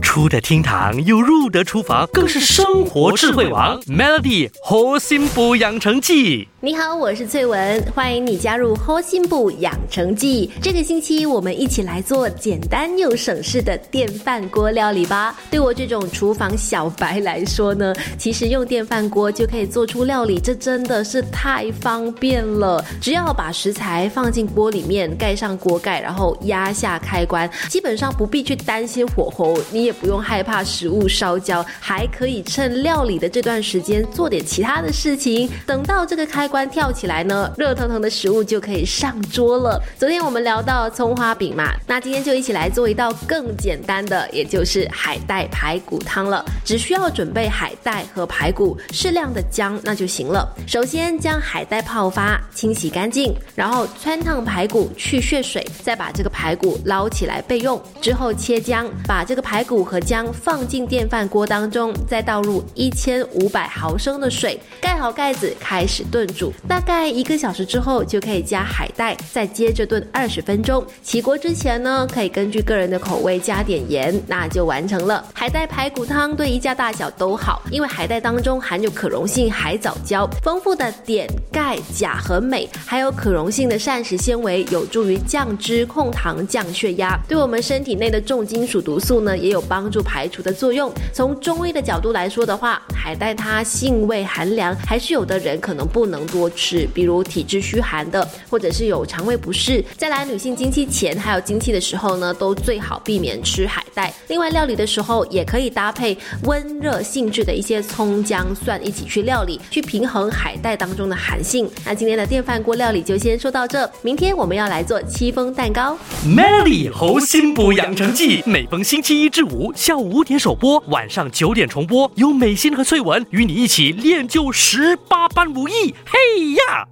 出得厅堂又入得厨房，更是生活智慧王。Melody 核心补养成记。你好，我是翠文，欢迎你加入核心部养成记。这个星期我们一起来做简单又省事的电饭锅料理吧。对我这种厨房小白来说呢，其实用电饭锅就可以做出料理，这真的是太方便了。只要把食材放进锅里面，盖上锅盖，然后压下开关，基本上不必去担心火候，你也不用害怕食物烧焦，还可以趁料理的这段时间做点其他的事情。等到这个开关跳起来呢，热腾腾的食物就可以上桌了。昨天我们聊到葱花饼嘛，那今天就一起来做一道更简单的，也就是海带排骨汤了。只需要准备海带和排骨，适量的姜那就行了。首先将海带泡发，清洗干净，然后汆烫排骨去血水，再把这个排骨捞起来备用。之后切姜，把这个排骨和姜放进电饭锅当中，再倒入一千五百毫升的水，盖好盖子，开始炖煮。大概一个小时之后，就可以加海带，再接着炖二十分钟。起锅之前呢，可以根据个人的口味加点盐，那就完成了。海带排骨汤对一家大小都好，因为海带当中含有可溶性海藻胶，丰富的碘、钙、钾和镁，还有可溶性的膳食纤维，有助于降脂、控糖、降血压，对我们身体内的重金属毒素呢，也有帮助排除的作用。从中医的角度来说的话，海带它性味寒凉，还是有的人可能不能。多吃，比如体质虚寒的，或者是有肠胃不适。再来，女性经期前还有经期的时候呢，都最好避免吃海带。另外，料理的时候也可以搭配温热性质的一些葱姜蒜一起去料理，去平衡海带当中的寒性。那今天的电饭锅料理就先说到这，明天我们要来做戚风蛋糕。Melody 猴心补养成记，每逢星期一至五下午五点首播，晚上九点重播，由美心和翠文与你一起练就十八般武艺。嘿呀！